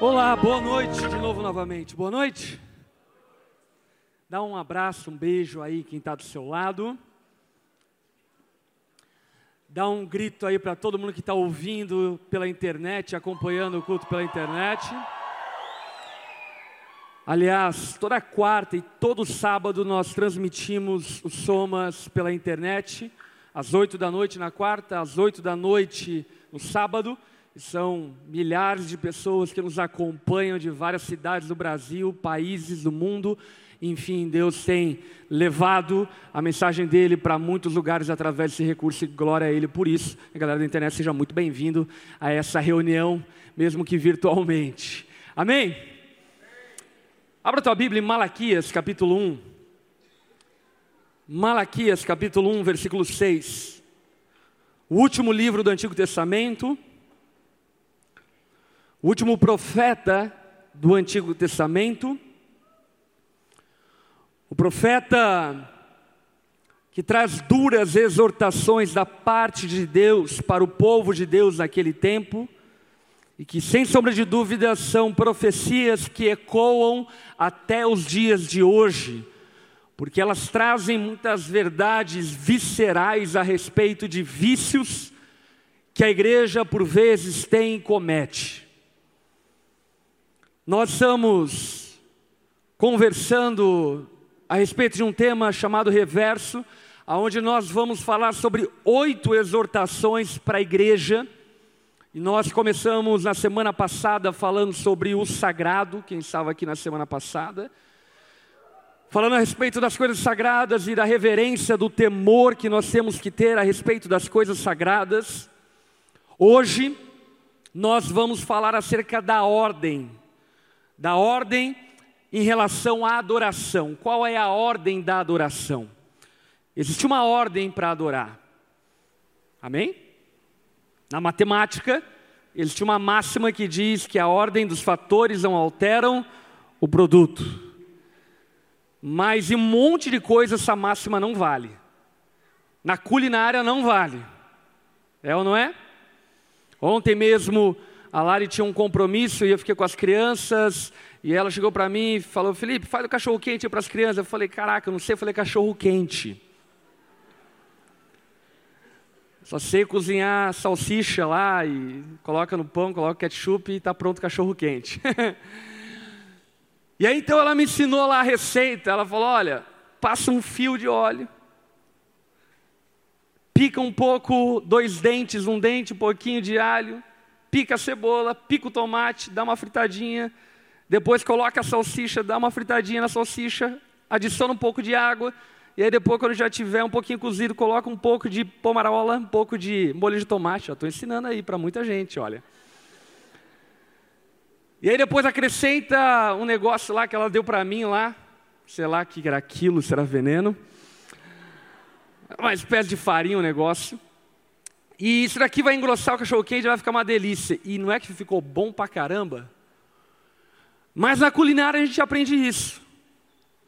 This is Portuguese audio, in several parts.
Olá, boa noite de novo novamente. Boa noite. Dá um abraço, um beijo aí quem está do seu lado. Dá um grito aí para todo mundo que está ouvindo pela internet, acompanhando o culto pela internet. Aliás, toda quarta e todo sábado nós transmitimos os Somas pela internet, às oito da noite na quarta, às oito da noite no sábado. São milhares de pessoas que nos acompanham de várias cidades do Brasil, países do mundo. Enfim, Deus tem levado a mensagem dele para muitos lugares através desse recurso e glória a ele por isso. A galera da internet, seja muito bem-vindo a essa reunião, mesmo que virtualmente. Amém? Abra tua Bíblia em Malaquias, capítulo 1. Malaquias, capítulo 1, versículo 6. O último livro do Antigo Testamento o último profeta do Antigo Testamento, o profeta que traz duras exortações da parte de Deus para o povo de Deus naquele tempo, e que, sem sombra de dúvida, são profecias que ecoam até os dias de hoje, porque elas trazem muitas verdades viscerais a respeito de vícios que a igreja, por vezes, tem e comete. Nós estamos conversando a respeito de um tema chamado reverso, aonde nós vamos falar sobre oito exortações para a igreja. E nós começamos na semana passada falando sobre o sagrado, quem estava aqui na semana passada, falando a respeito das coisas sagradas e da reverência, do temor que nós temos que ter a respeito das coisas sagradas. Hoje nós vamos falar acerca da ordem da ordem em relação à adoração. Qual é a ordem da adoração? Existe uma ordem para adorar. Amém? Na matemática, existe uma máxima que diz que a ordem dos fatores não alteram o produto. Mas em um monte de coisas essa máxima não vale. Na culinária não vale. É ou não é? Ontem mesmo a Lari tinha um compromisso e eu fiquei com as crianças. E ela chegou para mim e falou: Felipe, faz o cachorro quente para as crianças. Eu falei: Caraca, eu não sei. Eu falei: Cachorro quente. Só sei cozinhar salsicha lá e coloca no pão, coloca ketchup e está pronto o cachorro quente. e aí então ela me ensinou lá a receita. Ela falou: Olha, passa um fio de óleo pica um pouco, dois dentes, um dente, um pouquinho de alho, pica a cebola, pica o tomate, dá uma fritadinha, depois coloca a salsicha, dá uma fritadinha na salsicha, adiciona um pouco de água, e aí depois, quando já tiver um pouquinho cozido, coloca um pouco de pomarola, um pouco de molho de tomate. Estou ensinando aí para muita gente, olha. E aí depois acrescenta um negócio lá que ela deu para mim lá, sei lá que era aquilo, se era veneno. Uma espécie de farinha o negócio. E isso daqui vai engrossar o cachorro quente, vai ficar uma delícia. E não é que ficou bom pra caramba? Mas na culinária a gente aprende isso.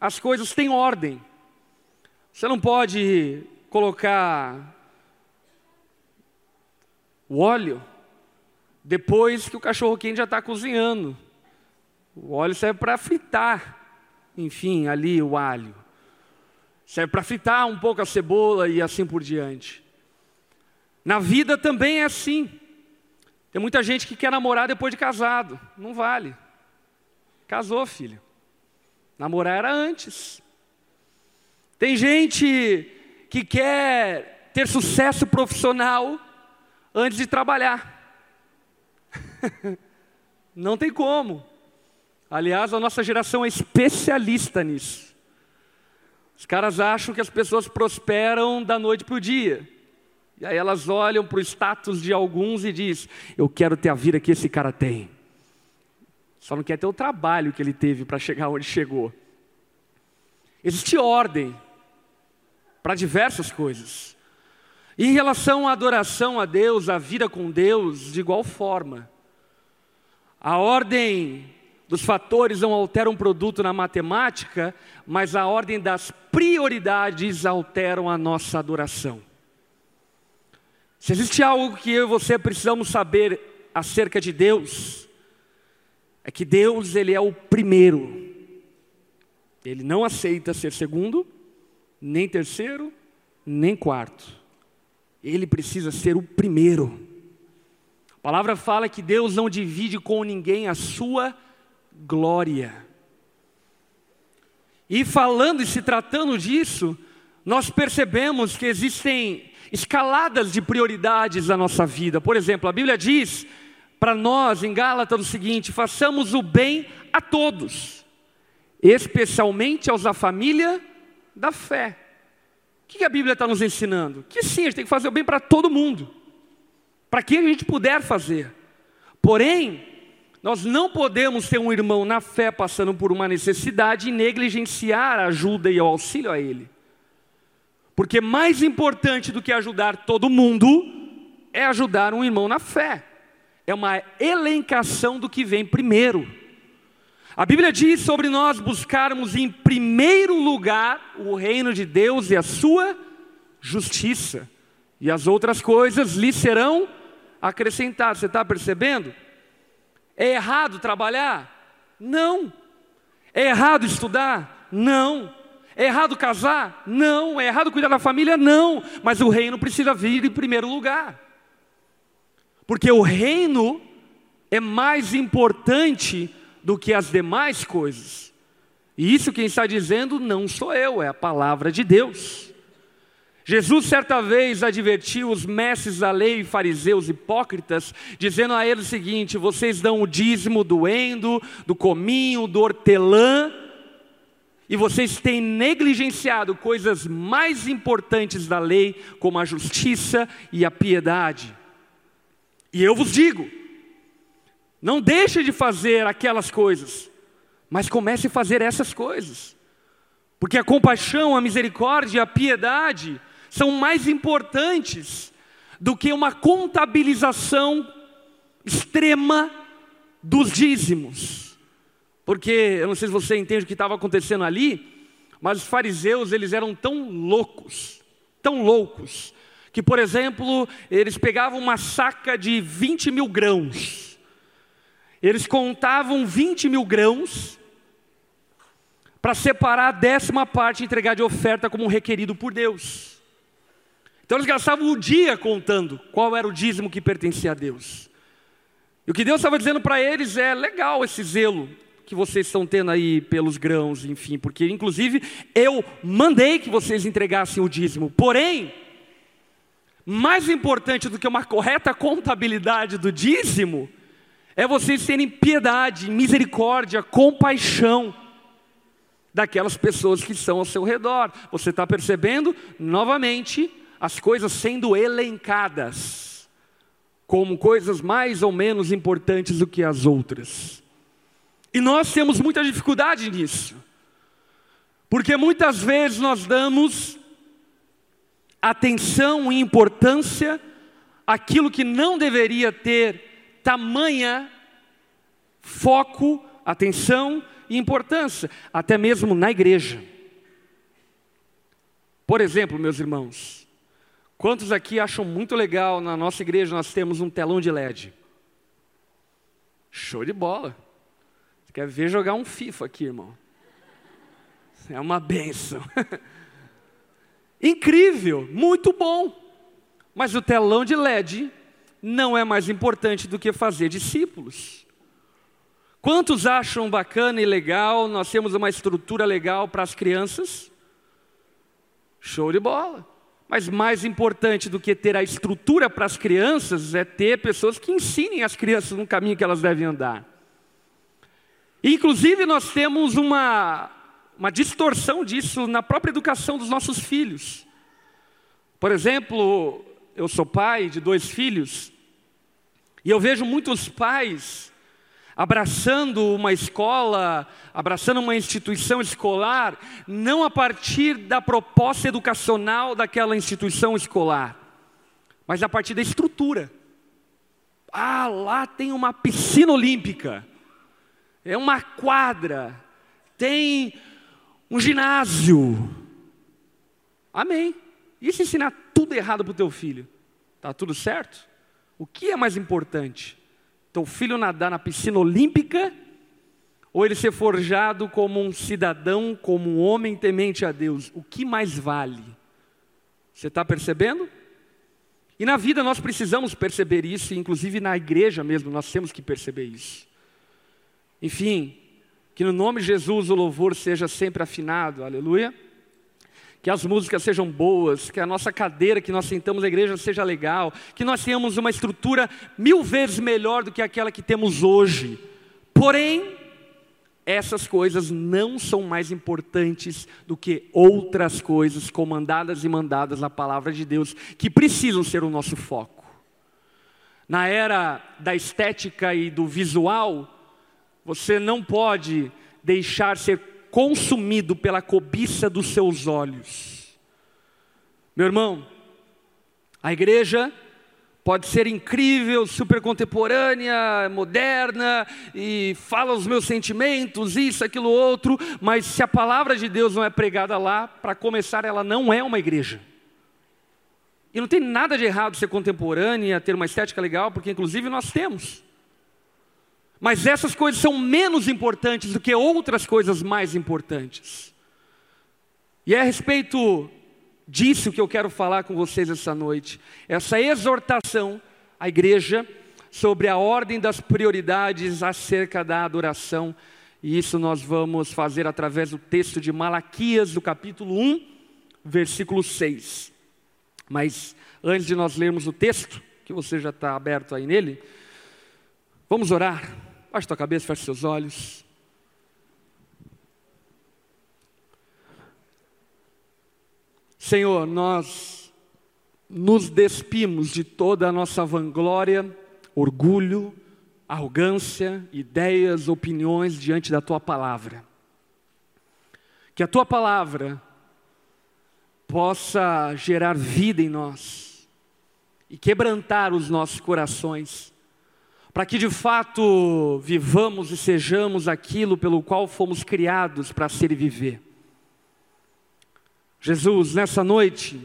As coisas têm ordem. Você não pode colocar o óleo depois que o cachorro quente já está cozinhando. O óleo serve para fritar, enfim, ali o alho. Serve para fritar um pouco a cebola e assim por diante. Na vida também é assim. Tem muita gente que quer namorar depois de casado. Não vale. Casou, filho. Namorar era antes. Tem gente que quer ter sucesso profissional antes de trabalhar. Não tem como. Aliás, a nossa geração é especialista nisso. Os caras acham que as pessoas prosperam da noite para o dia. E aí elas olham para o status de alguns e diz: Eu quero ter a vida que esse cara tem. Só não quer ter o trabalho que ele teve para chegar onde chegou. Existe ordem para diversas coisas. E em relação à adoração a Deus, a vida com Deus, de igual forma. A ordem dos fatores não altera um produto na matemática, mas a ordem das prioridades alteram a nossa adoração. Se existe algo que eu e você precisamos saber acerca de Deus é que Deus ele é o primeiro. Ele não aceita ser segundo, nem terceiro, nem quarto. Ele precisa ser o primeiro. A palavra fala que Deus não divide com ninguém a sua glória. E falando e se tratando disso, nós percebemos que existem escaladas de prioridades na nossa vida. Por exemplo, a Bíblia diz para nós em Gálatas o seguinte: façamos o bem a todos, especialmente aos da família da fé. O que a Bíblia está nos ensinando? Que sim, a gente tem que fazer o bem para todo mundo, para quem a gente puder fazer. Porém, nós não podemos ter um irmão na fé passando por uma necessidade e negligenciar a ajuda e o auxílio a ele. Porque mais importante do que ajudar todo mundo é ajudar um irmão na fé. É uma elencação do que vem primeiro. A Bíblia diz sobre nós buscarmos em primeiro lugar o reino de Deus e a sua justiça, e as outras coisas lhe serão acrescentadas. Você está percebendo? É errado trabalhar? Não. É errado estudar? Não. É errado casar? Não. É errado cuidar da família? Não. Mas o reino precisa vir em primeiro lugar. Porque o reino é mais importante do que as demais coisas. E isso quem está dizendo não sou eu, é a palavra de Deus. Jesus certa vez advertiu os mestres da lei, fariseus hipócritas, dizendo a eles o seguinte: vocês dão o dízimo do endo, do cominho, do hortelã, e vocês têm negligenciado coisas mais importantes da lei, como a justiça e a piedade. E eu vos digo: não deixe de fazer aquelas coisas, mas comece a fazer essas coisas, porque a compaixão, a misericórdia, a piedade são mais importantes do que uma contabilização extrema dos dízimos. Porque, eu não sei se você entende o que estava acontecendo ali, mas os fariseus, eles eram tão loucos, tão loucos, que, por exemplo, eles pegavam uma saca de 20 mil grãos, eles contavam 20 mil grãos, para separar a décima parte e entregar de oferta como requerido por Deus. Então eles gastavam o dia contando qual era o dízimo que pertencia a Deus. E o que Deus estava dizendo para eles é: legal esse zelo que vocês estão tendo aí pelos grãos, enfim, porque inclusive eu mandei que vocês entregassem o dízimo. Porém, mais importante do que uma correta contabilidade do dízimo, é vocês terem piedade, misericórdia, compaixão daquelas pessoas que estão ao seu redor. Você está percebendo? Novamente, as coisas sendo elencadas como coisas mais ou menos importantes do que as outras. E nós temos muita dificuldade nisso, porque muitas vezes nós damos atenção e importância àquilo que não deveria ter tamanha foco, atenção e importância, até mesmo na igreja. Por exemplo, meus irmãos, Quantos aqui acham muito legal na nossa igreja nós temos um telão de LED? Show de bola. Quer ver jogar um FIFA aqui, irmão? É uma benção. Incrível, muito bom. Mas o telão de LED não é mais importante do que fazer discípulos. Quantos acham bacana e legal? Nós temos uma estrutura legal para as crianças? Show de bola. Mas mais importante do que ter a estrutura para as crianças é ter pessoas que ensinem as crianças no caminho que elas devem andar. Inclusive, nós temos uma, uma distorção disso na própria educação dos nossos filhos. Por exemplo, eu sou pai de dois filhos, e eu vejo muitos pais abraçando uma escola, abraçando uma instituição escolar, não a partir da proposta educacional daquela instituição escolar, mas a partir da estrutura. Ah, lá tem uma piscina olímpica, é uma quadra, tem um ginásio. Amém. E se ensinar tudo errado para o teu filho? Está tudo certo? O que é mais importante? teu filho nadar na piscina olímpica, ou ele ser forjado como um cidadão, como um homem temente a Deus? O que mais vale? Você está percebendo? E na vida nós precisamos perceber isso, inclusive na igreja mesmo, nós temos que perceber isso. Enfim, que no nome de Jesus o louvor seja sempre afinado, aleluia. Que as músicas sejam boas, que a nossa cadeira que nós sentamos na igreja seja legal, que nós tenhamos uma estrutura mil vezes melhor do que aquela que temos hoje. Porém, essas coisas não são mais importantes do que outras coisas comandadas e mandadas na palavra de Deus, que precisam ser o nosso foco. Na era da estética e do visual, você não pode deixar ser consumido pela cobiça dos seus olhos. Meu irmão, a igreja Pode ser incrível, super contemporânea, moderna, e fala os meus sentimentos, isso, aquilo, outro, mas se a palavra de Deus não é pregada lá, para começar, ela não é uma igreja. E não tem nada de errado ser contemporânea, ter uma estética legal, porque inclusive nós temos. Mas essas coisas são menos importantes do que outras coisas mais importantes. E é a respeito disso que eu quero falar com vocês essa noite. Essa exortação à igreja sobre a ordem das prioridades acerca da adoração. E isso nós vamos fazer através do texto de Malaquias, do capítulo 1, versículo 6. Mas antes de nós lermos o texto, que você já está aberto aí nele, vamos orar. Baixe tua cabeça, feche seus olhos. Senhor, nós nos despimos de toda a nossa vanglória, orgulho, arrogância, ideias, opiniões diante da tua palavra. Que a tua palavra possa gerar vida em nós e quebrantar os nossos corações, para que de fato vivamos e sejamos aquilo pelo qual fomos criados para ser e viver. Jesus, nessa noite,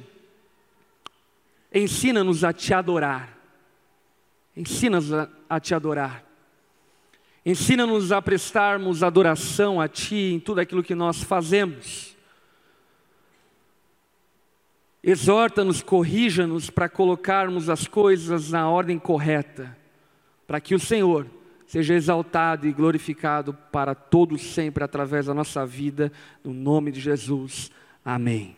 ensina-nos a te adorar. Ensina-nos a, te adorar. Ensina-nos a prestarmos adoração a Ti em tudo aquilo que nós fazemos. Exorta-nos, corrija-nos para colocarmos as coisas na ordem correta, para que o Senhor seja exaltado e glorificado para todos sempre através da nossa vida, no nome de Jesus. Amém.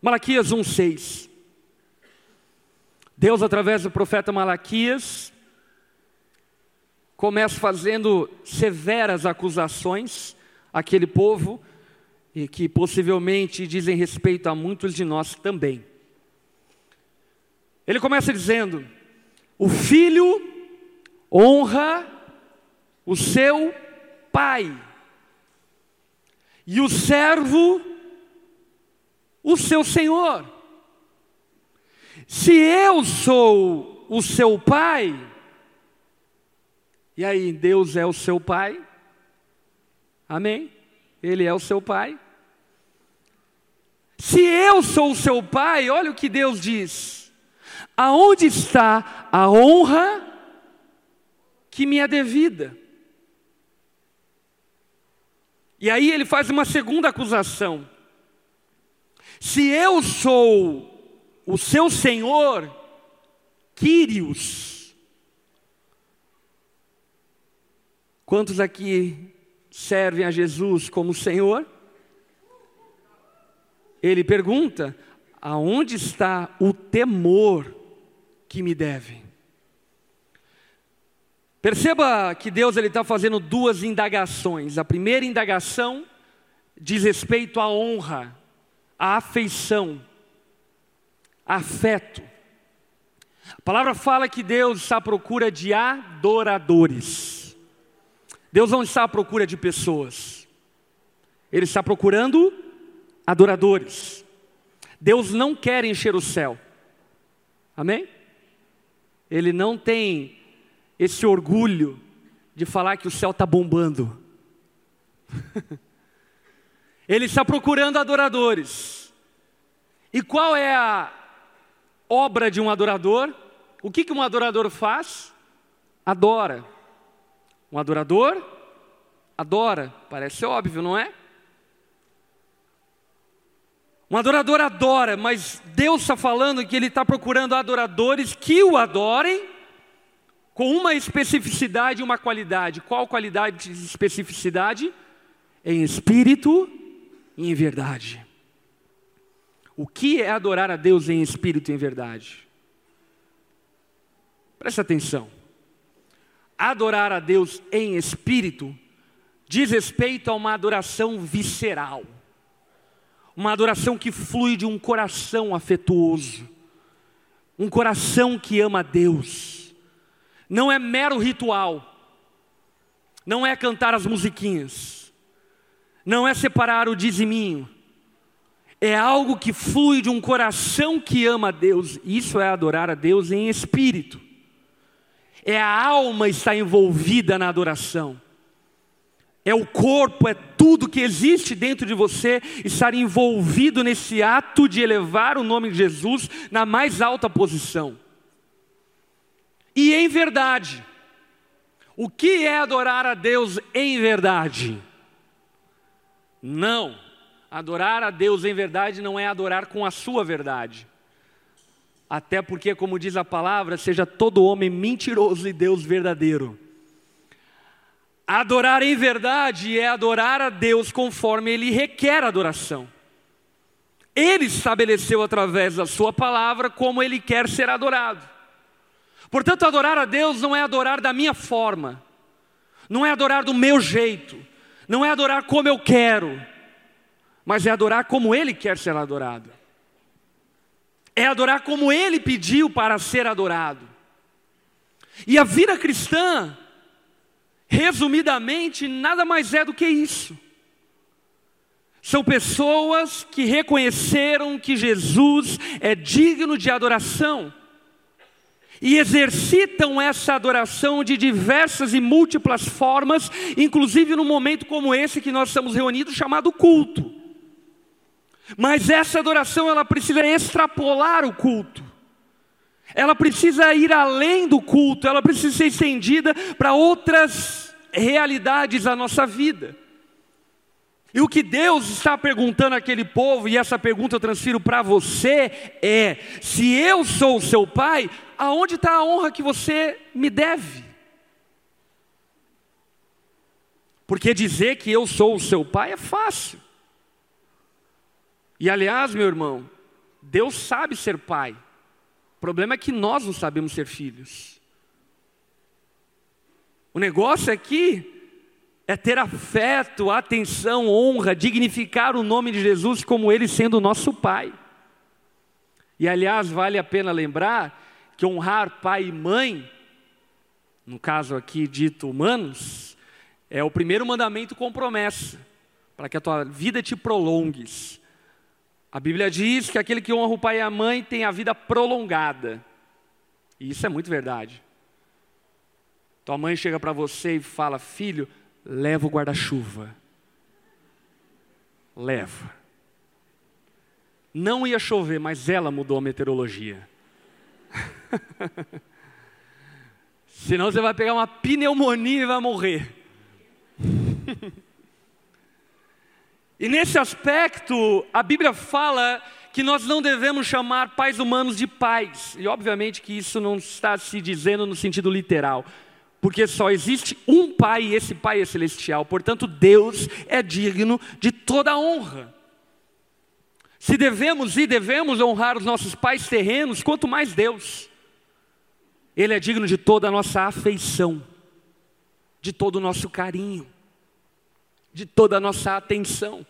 Malaquias 1,6. Deus, através do profeta Malaquias, começa fazendo severas acusações àquele povo, e que possivelmente dizem respeito a muitos de nós também. Ele começa dizendo: O filho honra o seu pai e o servo o seu senhor. Se eu sou o seu pai, e aí Deus é o seu pai, amém? Ele é o seu pai. Se eu sou o seu pai, olha o que Deus diz: aonde está a honra que me é devida? E aí ele faz uma segunda acusação. Se eu sou o seu Senhor, Quírios, quantos aqui servem a Jesus como Senhor? Ele pergunta: aonde está o temor que me deve? Perceba que Deus está fazendo duas indagações. A primeira indagação diz respeito à honra, a afeição, afeto. A palavra fala que Deus está à procura de adoradores. Deus não está à procura de pessoas. Ele está procurando adoradores. Deus não quer encher o céu. Amém? Ele não tem esse orgulho de falar que o céu está bombando. Ele está procurando adoradores. E qual é a obra de um adorador? O que, que um adorador faz? adora. Um adorador adora. Parece óbvio, não é? Um adorador adora, mas Deus está falando que Ele está procurando adoradores que o adorem com uma especificidade e uma qualidade. Qual qualidade e especificidade? Em espírito e em verdade. O que é adorar a Deus em espírito e em verdade? Presta atenção. Adorar a Deus em espírito diz respeito a uma adoração visceral, uma adoração que flui de um coração afetuoso, um coração que ama a Deus. Não é mero ritual, não é cantar as musiquinhas, não é separar o diziminho, é algo que flui de um coração que ama a Deus. Isso é adorar a Deus em espírito. É a alma está envolvida na adoração. É o corpo, é tudo que existe dentro de você estar envolvido nesse ato de elevar o nome de Jesus na mais alta posição. E em verdade, o que é adorar a Deus em verdade? Não, adorar a Deus em verdade não é adorar com a sua verdade. Até porque, como diz a palavra, seja todo homem mentiroso e Deus verdadeiro. Adorar em verdade é adorar a Deus conforme Ele requer adoração. Ele estabeleceu através da Sua palavra como Ele quer ser adorado. Portanto, adorar a Deus não é adorar da minha forma, não é adorar do meu jeito, não é adorar como eu quero, mas é adorar como Ele quer ser adorado é adorar como ele pediu para ser adorado. E a vida cristã, resumidamente, nada mais é do que isso. São pessoas que reconheceram que Jesus é digno de adoração e exercitam essa adoração de diversas e múltiplas formas, inclusive num momento como esse que nós estamos reunidos, chamado culto. Mas essa adoração ela precisa extrapolar o culto. Ela precisa ir além do culto, ela precisa ser estendida para outras realidades da nossa vida. E o que Deus está perguntando àquele povo, e essa pergunta eu transfiro para você, é: se eu sou o seu pai, aonde está a honra que você me deve? Porque dizer que eu sou o seu pai é fácil. E aliás, meu irmão, Deus sabe ser pai. O problema é que nós não sabemos ser filhos. O negócio aqui é ter afeto, atenção, honra, dignificar o nome de Jesus como Ele sendo nosso Pai. E aliás, vale a pena lembrar que honrar pai e mãe, no caso aqui dito humanos, é o primeiro mandamento com promessa, para que a tua vida te prolongues. A Bíblia diz que aquele que honra o pai e a mãe tem a vida prolongada. E isso é muito verdade. Tua mãe chega para você e fala: Filho, leva o guarda-chuva. Leva. Não ia chover, mas ela mudou a meteorologia. Senão você vai pegar uma pneumonia e vai morrer. E nesse aspecto, a Bíblia fala que nós não devemos chamar pais humanos de pais. E obviamente que isso não está se dizendo no sentido literal, porque só existe um pai e esse pai é celestial. Portanto, Deus é digno de toda honra. Se devemos e devemos honrar os nossos pais terrenos, quanto mais Deus. Ele é digno de toda a nossa afeição, de todo o nosso carinho de toda a nossa atenção.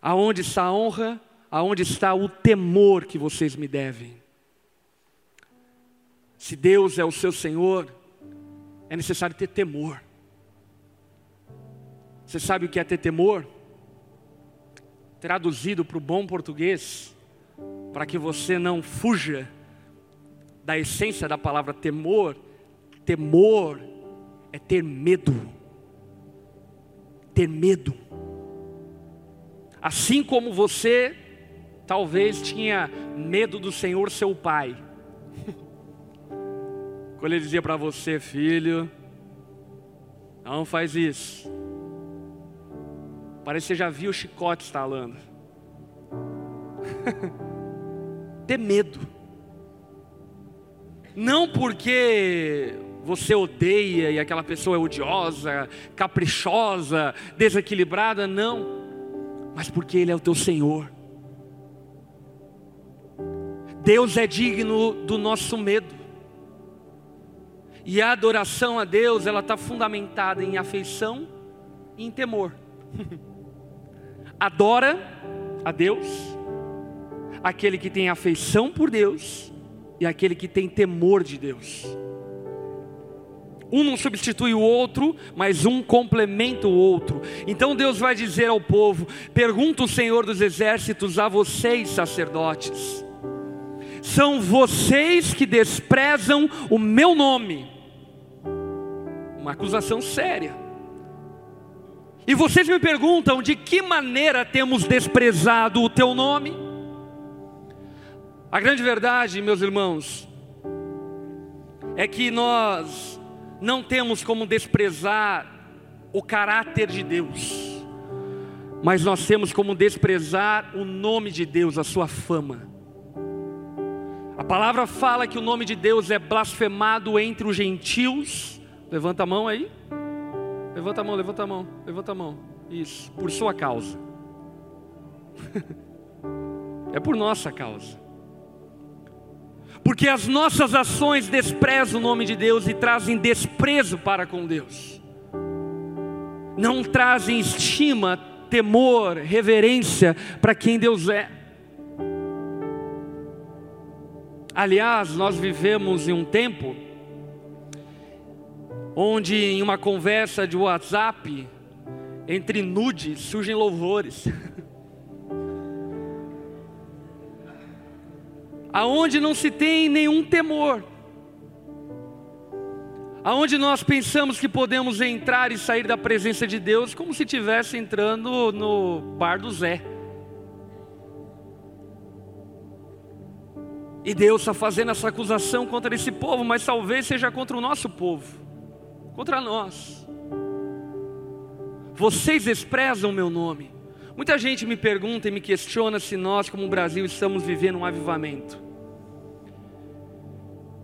Aonde está a honra? Aonde está o temor que vocês me devem? Se Deus é o seu Senhor, é necessário ter temor. Você sabe o que é ter temor? Traduzido para o bom português, para que você não fuja da essência da palavra temor, temor é ter medo ter medo. Assim como você talvez tinha medo do Senhor seu pai. Quando ele dizia para você, filho, não faz isso. Parece que você já viu o chicote estalando. Ter medo. Não porque você odeia e aquela pessoa é odiosa, caprichosa, desequilibrada, não. Mas porque Ele é o teu Senhor. Deus é digno do nosso medo. E a adoração a Deus, ela está fundamentada em afeição e em temor. Adora a Deus, aquele que tem afeição por Deus e aquele que tem temor de Deus. Um não substitui o outro, mas um complementa o outro. Então Deus vai dizer ao povo: pergunta o Senhor dos Exércitos a vocês, sacerdotes, são vocês que desprezam o meu nome uma acusação séria. E vocês me perguntam de que maneira temos desprezado o teu nome? A grande verdade, meus irmãos, é que nós não temos como desprezar o caráter de Deus, mas nós temos como desprezar o nome de Deus, a sua fama. A palavra fala que o nome de Deus é blasfemado entre os gentios Levanta a mão aí. Levanta a mão, levanta a mão, levanta a mão. Isso, por sua causa. é por nossa causa. Porque as nossas ações desprezam o nome de Deus e trazem desprezo para com Deus. Não trazem estima, temor, reverência para quem Deus é. Aliás, nós vivemos em um tempo onde em uma conversa de WhatsApp, entre nudes, surgem louvores. Aonde não se tem nenhum temor. Aonde nós pensamos que podemos entrar e sair da presença de Deus como se estivesse entrando no bar do Zé. E Deus está fazendo essa acusação contra esse povo, mas talvez seja contra o nosso povo contra nós. Vocês desprezam o meu nome. Muita gente me pergunta e me questiona se nós, como Brasil, estamos vivendo um avivamento.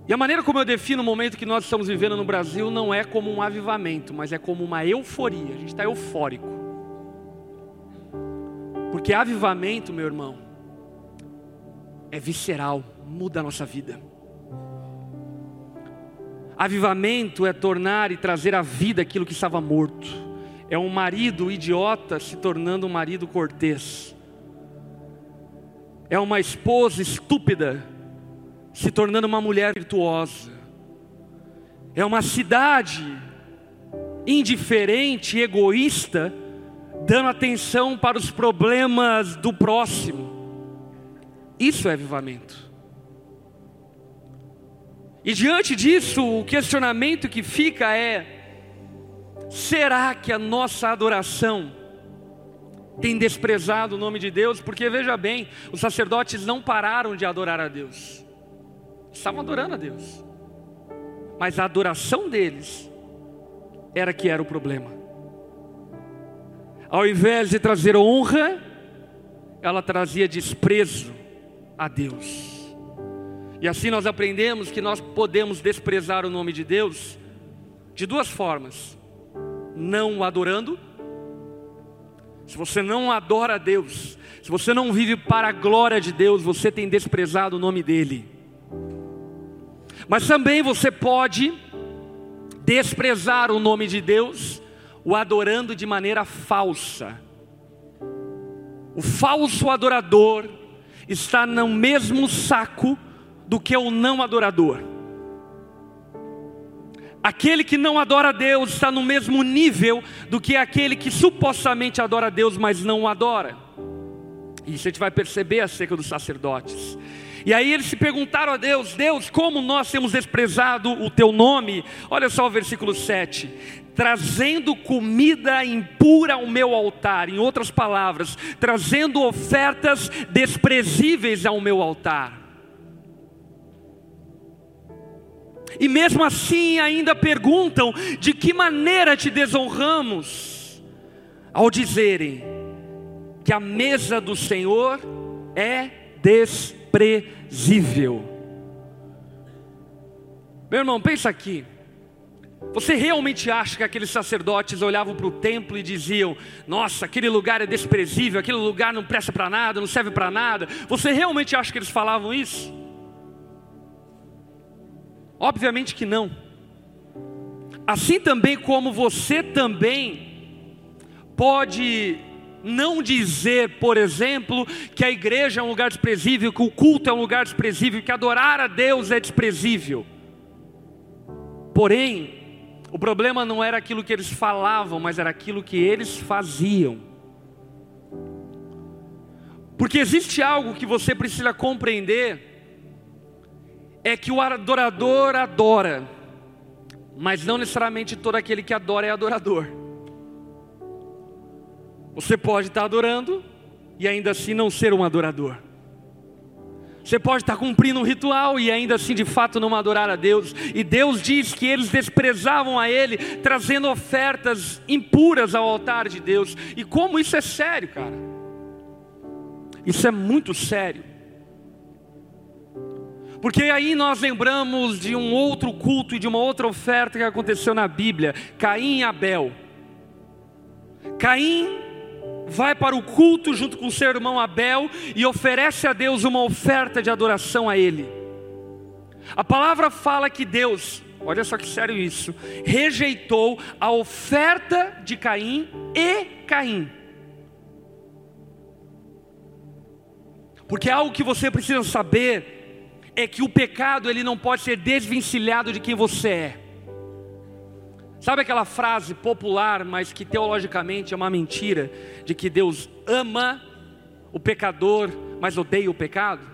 E a maneira como eu defino o momento que nós estamos vivendo no Brasil não é como um avivamento, mas é como uma euforia. A gente está eufórico. Porque avivamento, meu irmão, é visceral, muda a nossa vida. Avivamento é tornar e trazer à vida aquilo que estava morto. É um marido idiota se tornando um marido cortês. É uma esposa estúpida se tornando uma mulher virtuosa. É uma cidade indiferente, egoísta, dando atenção para os problemas do próximo. Isso é avivamento. E diante disso, o questionamento que fica é: será que a nossa adoração tem desprezado o nome de Deus? Porque veja bem, os sacerdotes não pararam de adorar a Deus, estavam adorando a Deus, mas a adoração deles era que era o problema. Ao invés de trazer honra, ela trazia desprezo a Deus. E assim nós aprendemos que nós podemos desprezar o nome de Deus de duas formas: não o adorando. Se você não adora a Deus, se você não vive para a glória de Deus, você tem desprezado o nome dEle. Mas também você pode desprezar o nome de Deus, o adorando de maneira falsa. O falso adorador está no mesmo saco do que o não adorador. Aquele que não adora a Deus está no mesmo nível do que aquele que supostamente adora a Deus, mas não o adora. Isso a gente vai perceber acerca dos sacerdotes. E aí eles se perguntaram a Deus: Deus, como nós temos desprezado o teu nome? Olha só o versículo 7. Trazendo comida impura ao meu altar, em outras palavras, trazendo ofertas desprezíveis ao meu altar. E mesmo assim ainda perguntam: de que maneira te desonramos? Ao dizerem que a mesa do Senhor é desprezível. Meu irmão, pensa aqui. Você realmente acha que aqueles sacerdotes olhavam para o templo e diziam: Nossa, aquele lugar é desprezível, aquele lugar não presta para nada, não serve para nada? Você realmente acha que eles falavam isso? Obviamente que não. Assim também como você também pode não dizer, por exemplo, que a igreja é um lugar desprezível, que o culto é um lugar desprezível, que adorar a Deus é desprezível. Porém, o problema não era aquilo que eles falavam, mas era aquilo que eles faziam. Porque existe algo que você precisa compreender, é que o adorador adora, mas não necessariamente todo aquele que adora é adorador. Você pode estar adorando e ainda assim não ser um adorador. Você pode estar cumprindo um ritual e ainda assim de fato não adorar a Deus. E Deus diz que eles desprezavam a Ele, trazendo ofertas impuras ao altar de Deus. E como isso é sério, cara? Isso é muito sério. Porque aí nós lembramos de um outro culto e de uma outra oferta que aconteceu na Bíblia: Caim e Abel. Caim vai para o culto junto com seu irmão Abel e oferece a Deus uma oferta de adoração a ele. A palavra fala que Deus, olha só que sério isso, rejeitou a oferta de Caim e Caim. Porque algo que você precisa saber é que o pecado ele não pode ser desvencilhado de quem você é. Sabe aquela frase popular, mas que teologicamente é uma mentira, de que Deus ama o pecador, mas odeia o pecado?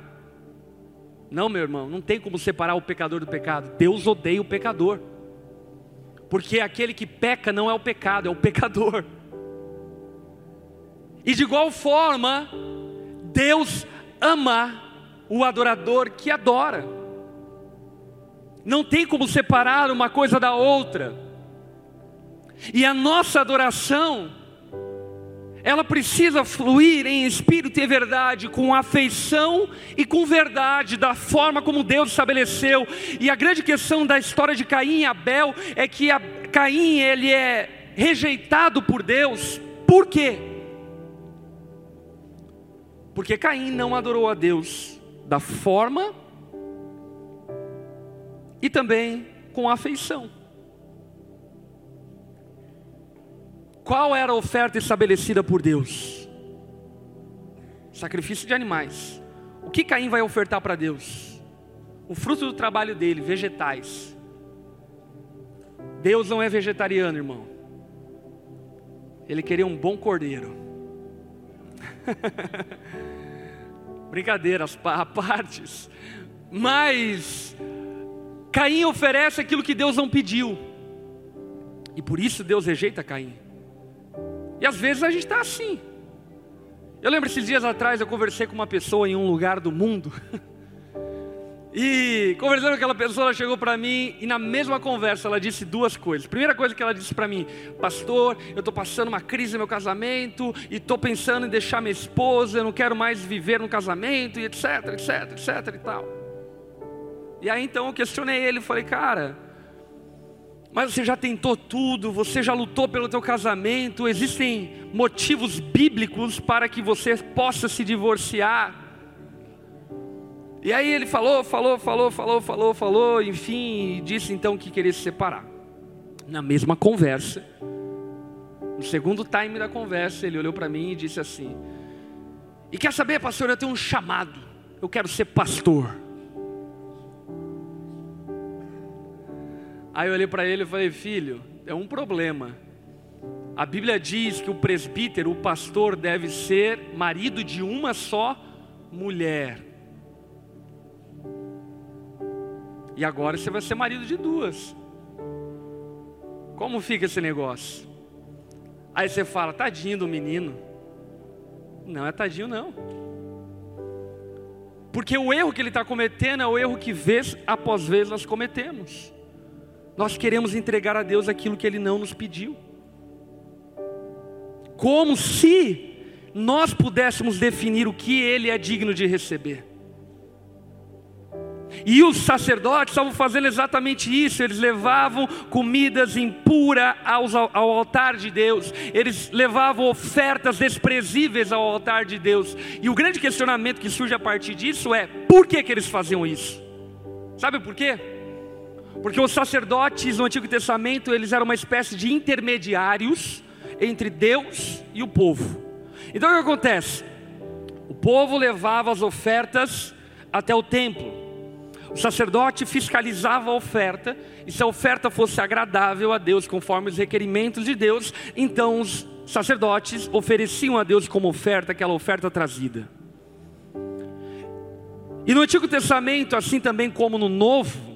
Não, meu irmão, não tem como separar o pecador do pecado. Deus odeia o pecador. Porque aquele que peca não é o pecado, é o pecador. E de igual forma, Deus ama o adorador que adora. Não tem como separar uma coisa da outra. E a nossa adoração, ela precisa fluir em espírito e verdade, com afeição e com verdade, da forma como Deus estabeleceu. E a grande questão da história de Caim e Abel é que Caim ele é rejeitado por Deus. Por quê? Porque Caim não adorou a Deus da forma e também com afeição. Qual era a oferta estabelecida por Deus? Sacrifício de animais. O que Caim vai ofertar para Deus? O fruto do trabalho dele, vegetais. Deus não é vegetariano, irmão. Ele queria um bom cordeiro. Brincadeiras à partes. Mas Caim oferece aquilo que Deus não pediu. E por isso Deus rejeita Caim. E às vezes a gente está assim. Eu lembro esses dias atrás eu conversei com uma pessoa em um lugar do mundo. E conversando com aquela pessoa, ela chegou para mim e na mesma conversa ela disse duas coisas. Primeira coisa que ela disse para mim, pastor, eu estou passando uma crise no meu casamento e estou pensando em deixar minha esposa, eu não quero mais viver no casamento e etc, etc, etc e tal. E aí então eu questionei ele, falei, cara, mas você já tentou tudo, você já lutou pelo teu casamento, existem motivos bíblicos para que você possa se divorciar. E aí ele falou, falou, falou, falou, falou, falou, enfim, disse então que queria se separar. Na mesma conversa, no segundo time da conversa, ele olhou para mim e disse assim: E quer saber, pastor, eu tenho um chamado, eu quero ser pastor. Aí eu olhei para ele e falei: Filho, é um problema. A Bíblia diz que o presbítero, o pastor, deve ser marido de uma só mulher. E agora você vai ser marido de duas. Como fica esse negócio? Aí você fala, tadinho do menino. Não é tadinho, não. Porque o erro que ele está cometendo é o erro que vez após vez nós cometemos. Nós queremos entregar a Deus aquilo que Ele não nos pediu. Como se nós pudéssemos definir o que Ele é digno de receber. E os sacerdotes estavam fazendo exatamente isso, eles levavam comidas impuras ao, altar de Deus, eles levavam ofertas desprezíveis ao altar de Deus. E o grande questionamento que surge a partir disso é: por que, que eles faziam isso? Sabe por quê? Porque os sacerdotes no Antigo Testamento, eles eram uma espécie de intermediários entre Deus e o povo. Então o que acontece? O povo levava as ofertas até o templo. O sacerdote fiscalizava a oferta, e se a oferta fosse agradável a Deus, conforme os requerimentos de Deus, então os sacerdotes ofereciam a Deus como oferta aquela oferta trazida. E no Antigo Testamento, assim também como no Novo,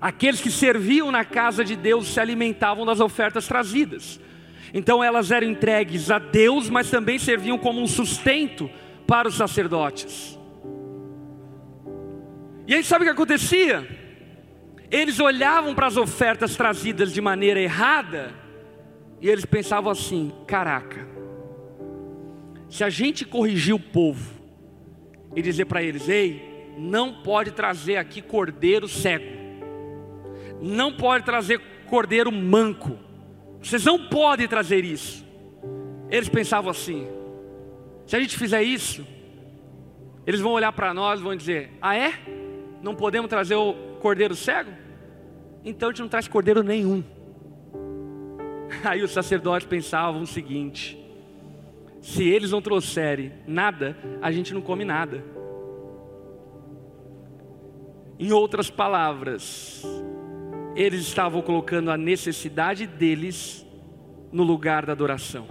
aqueles que serviam na casa de Deus se alimentavam das ofertas trazidas. Então elas eram entregues a Deus, mas também serviam como um sustento para os sacerdotes. E aí sabe o que acontecia? Eles olhavam para as ofertas trazidas de maneira errada e eles pensavam assim: caraca, se a gente corrigir o povo e dizer para eles, ei, não pode trazer aqui cordeiro cego, não pode trazer cordeiro manco, vocês não podem trazer isso. Eles pensavam assim: se a gente fizer isso, eles vão olhar para nós e vão dizer: ah é? Não podemos trazer o cordeiro cego? Então a gente não traz cordeiro nenhum. Aí os sacerdotes pensavam o seguinte: se eles não trouxerem nada, a gente não come nada. Em outras palavras, eles estavam colocando a necessidade deles no lugar da adoração.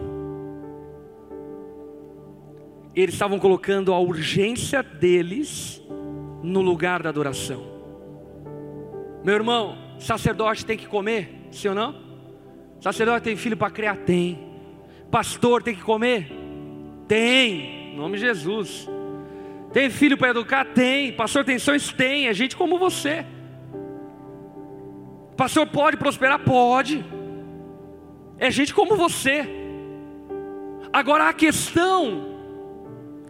Eles estavam colocando a urgência deles no lugar da adoração. Meu irmão, sacerdote tem que comer, sim ou não? Sacerdote tem filho para criar? Tem. Pastor tem que comer? Tem, em nome de Jesus. Tem filho para educar? Tem. Pastor tem sonhos? Tem. É gente como você. Pastor pode prosperar? Pode. É gente como você. Agora a questão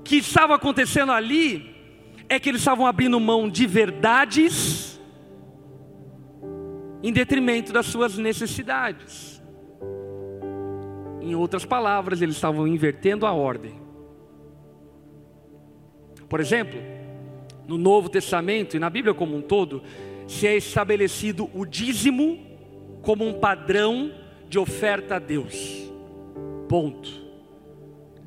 que estava acontecendo ali é que eles estavam abrindo mão de verdades em detrimento das suas necessidades. Em outras palavras, eles estavam invertendo a ordem. Por exemplo, no Novo Testamento e na Bíblia como um todo, se é estabelecido o dízimo como um padrão de oferta a Deus. Ponto.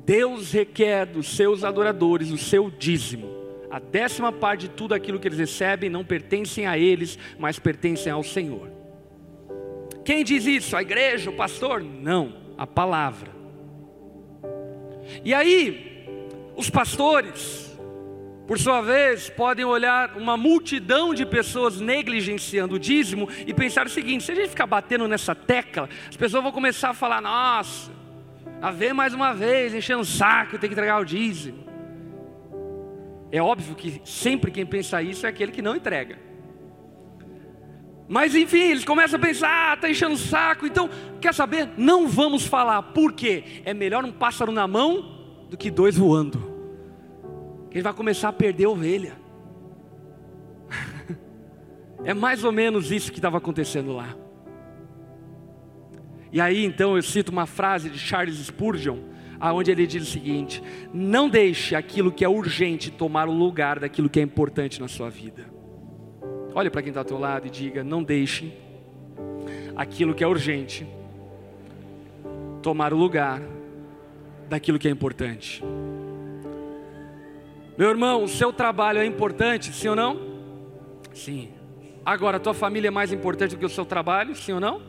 Deus requer dos seus adoradores o seu dízimo. A décima parte de tudo aquilo que eles recebem não pertencem a eles, mas pertencem ao Senhor. Quem diz isso? A igreja, o pastor? Não, a palavra. E aí, os pastores, por sua vez, podem olhar uma multidão de pessoas negligenciando o dízimo e pensar o seguinte: se a gente ficar batendo nessa tecla, as pessoas vão começar a falar, nossa, a ver mais uma vez, enchendo o saco, tem que entregar o dízimo. É óbvio que sempre quem pensa isso é aquele que não entrega. Mas enfim, eles começam a pensar, ah, está enchendo o saco. Então, quer saber? Não vamos falar. Por quê? É melhor um pássaro na mão do que dois voando. Ele vai começar a perder a ovelha. é mais ou menos isso que estava acontecendo lá. E aí então eu cito uma frase de Charles Spurgeon, aonde ele diz o seguinte: não deixe aquilo que é urgente tomar o lugar daquilo que é importante na sua vida. Olhe para quem está ao teu lado e diga: não deixe aquilo que é urgente tomar o lugar daquilo que é importante. Meu irmão, o seu trabalho é importante, sim ou não? Sim. Agora, a tua família é mais importante do que o seu trabalho, sim ou não?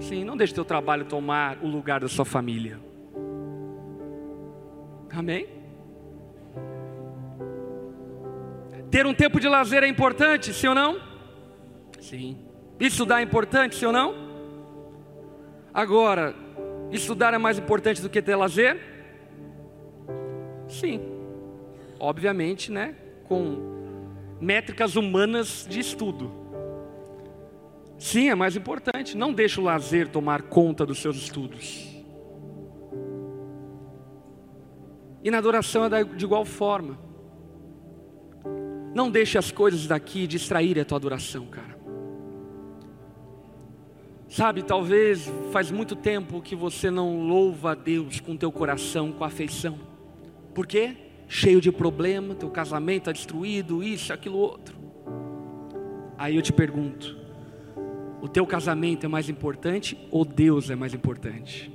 Sim, não deixe o teu trabalho tomar o lugar da sua família. Amém? Ter um tempo de lazer é importante, sim ou não? Sim. Estudar é importante, sim ou não? Agora, estudar é mais importante do que ter lazer? Sim. Obviamente, né? com métricas humanas de estudo. Sim, é mais importante. Não deixe o lazer tomar conta dos seus estudos. E na adoração é de igual forma. Não deixe as coisas daqui distraírem a tua adoração, cara. Sabe, talvez faz muito tempo que você não louva a Deus com teu coração, com afeição. Por quê? Cheio de problema, teu casamento está destruído, isso, aquilo, outro. Aí eu te pergunto: o teu casamento é mais importante ou Deus é mais importante?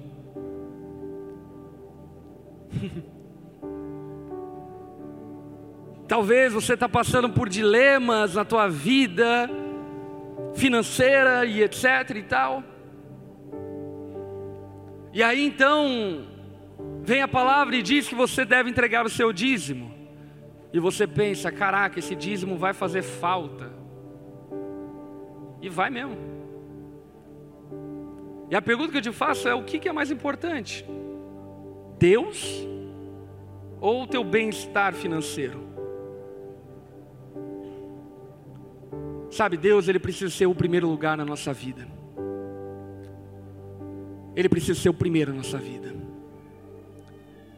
Talvez você está passando por dilemas na tua vida financeira e etc e tal. E aí então vem a palavra e diz que você deve entregar o seu dízimo. E você pensa, caraca, esse dízimo vai fazer falta. E vai mesmo. E a pergunta que eu te faço é: o que é mais importante? Deus ou o teu bem-estar financeiro? Sabe, Deus, ele precisa ser o primeiro lugar na nossa vida. Ele precisa ser o primeiro na nossa vida.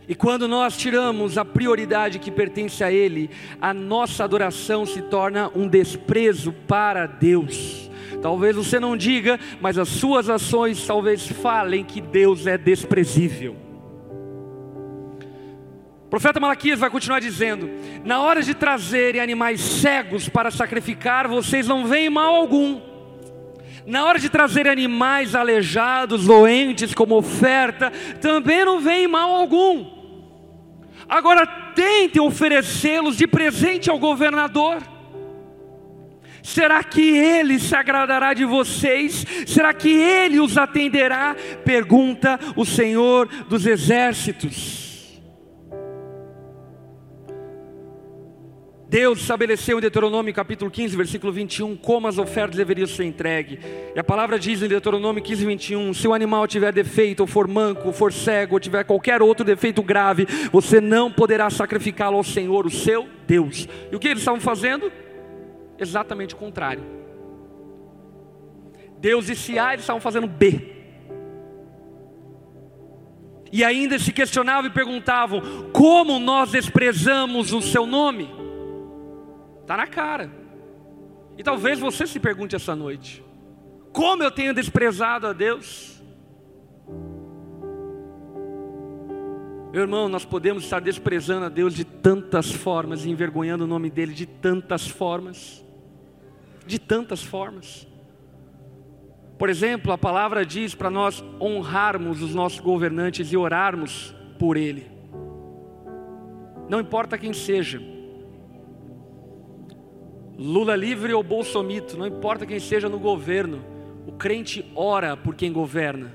E quando nós tiramos a prioridade que pertence a Ele, a nossa adoração se torna um desprezo para Deus. Talvez você não diga, mas as suas ações talvez falem que Deus é desprezível profeta Malaquias vai continuar dizendo: Na hora de trazerem animais cegos para sacrificar, vocês não veem mal algum. Na hora de trazer animais aleijados, doentes como oferta, também não vem mal algum. Agora tentem oferecê-los de presente ao governador. Será que ele se agradará de vocês? Será que ele os atenderá? Pergunta o Senhor dos exércitos. Deus estabeleceu em Deuteronômio capítulo 15, versículo 21, como as ofertas deveriam ser entregues. E a palavra diz em Deuteronômio 15, 21: se o animal tiver defeito, ou for manco, ou for cego, ou tiver qualquer outro defeito grave, você não poderá sacrificá-lo ao Senhor, o seu Deus. E o que eles estavam fazendo? Exatamente o contrário. Deus disse A, eles estavam fazendo B. E ainda se questionavam e perguntavam: como nós desprezamos o seu nome? Está na cara. E talvez você se pergunte essa noite: como eu tenho desprezado a Deus? Meu irmão, nós podemos estar desprezando a Deus de tantas formas, envergonhando o nome dEle de tantas formas. De tantas formas. Por exemplo, a palavra diz para nós honrarmos os nossos governantes e orarmos por Ele. Não importa quem seja, Lula livre ou bolsomito, não importa quem seja no governo, o crente ora por quem governa.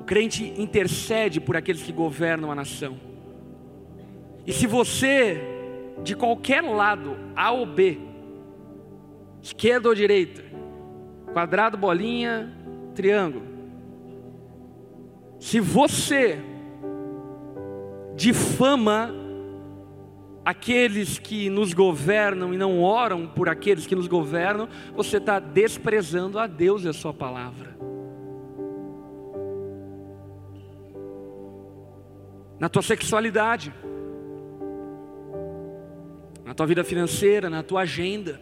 O crente intercede por aqueles que governam a nação. E se você, de qualquer lado, A ou B, esquerda ou direita, quadrado, bolinha, triângulo, se você difama aqueles que nos governam e não oram por aqueles que nos governam, você está desprezando a Deus e a Sua palavra. Na tua sexualidade, na tua vida financeira, na tua agenda.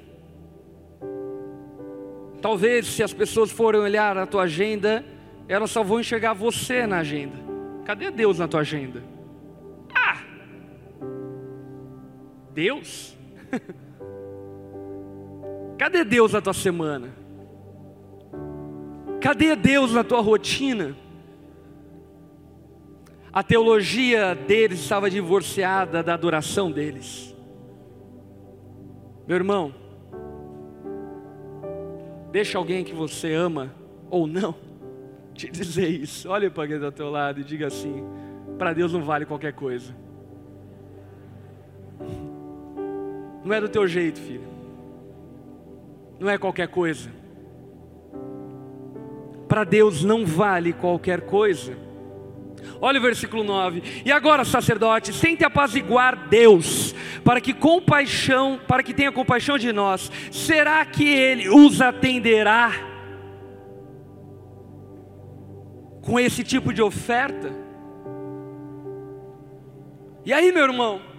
Talvez se as pessoas forem olhar a tua agenda, elas só vão enxergar você na agenda. Cadê Deus na tua agenda? Deus? Cadê Deus na tua semana? Cadê Deus na tua rotina? A teologia deles estava divorciada da adoração deles. Meu irmão, deixa alguém que você ama ou não te dizer isso. Olha para está ao teu lado e diga assim: para Deus não vale qualquer coisa. Não é do teu jeito, filho. Não é qualquer coisa. Para Deus não vale qualquer coisa. Olha o versículo 9. E agora, sacerdotes, tente apaziguar Deus, para que compaixão, para que tenha compaixão de nós. Será que ele os atenderá com esse tipo de oferta? E aí, meu irmão?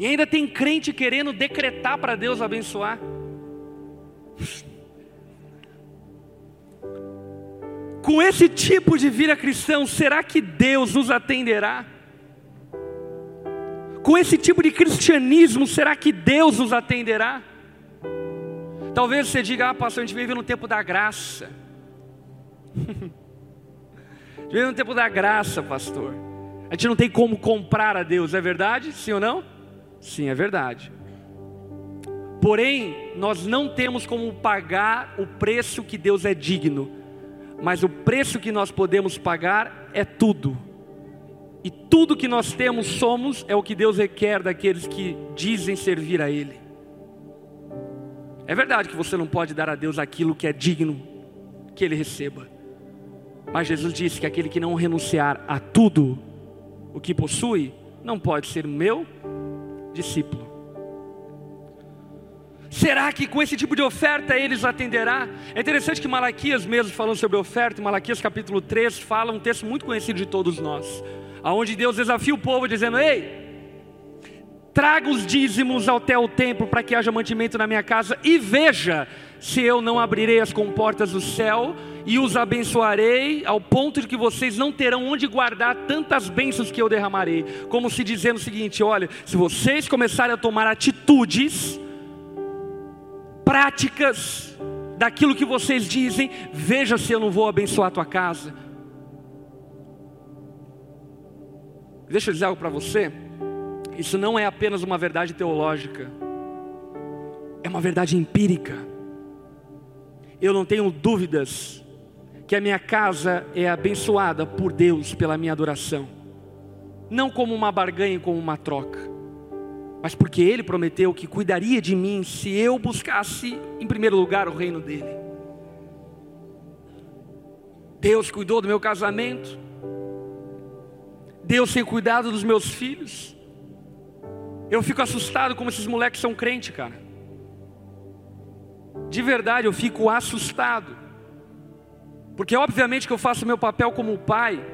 E ainda tem crente querendo decretar para Deus abençoar. Com esse tipo de vida cristão, será que Deus nos atenderá? Com esse tipo de cristianismo, será que Deus nos atenderá? Talvez você diga, ah, pastor, a gente vive no tempo da graça. vive no tempo da graça, pastor. A gente não tem como comprar a Deus, é verdade? Sim ou não? Sim, é verdade. Porém, nós não temos como pagar o preço que Deus é digno mas o preço que nós podemos pagar é tudo. E tudo que nós temos, somos, é o que Deus requer daqueles que dizem servir a Ele. É verdade que você não pode dar a Deus aquilo que é digno que Ele receba. Mas Jesus disse que aquele que não renunciar a tudo o que possui, não pode ser meu discípulo. Será que com esse tipo de oferta eles atenderá? É interessante que Malaquias mesmo falando sobre oferta, Malaquias capítulo 3, fala um texto muito conhecido de todos nós, aonde Deus desafia o povo dizendo: "Ei, traga os dízimos até o templo para que haja mantimento na minha casa e veja se eu não abrirei as comportas do céu e os abençoarei ao ponto de que vocês não terão onde guardar tantas bênçãos que eu derramarei, como se dizendo o seguinte: olha, se vocês começarem a tomar atitudes práticas daquilo que vocês dizem, veja se eu não vou abençoar a tua casa. Deixa eu dizer algo para você. Isso não é apenas uma verdade teológica, é uma verdade empírica. Eu não tenho dúvidas que a minha casa é abençoada por Deus pela minha adoração, não como uma barganha, como uma troca mas porque Ele prometeu que cuidaria de mim se eu buscasse em primeiro lugar o reino dEle. Deus cuidou do meu casamento, Deus tem cuidado dos meus filhos. Eu fico assustado como esses moleques são crentes, cara. De verdade, eu fico assustado. Porque obviamente que eu faço meu papel como pai,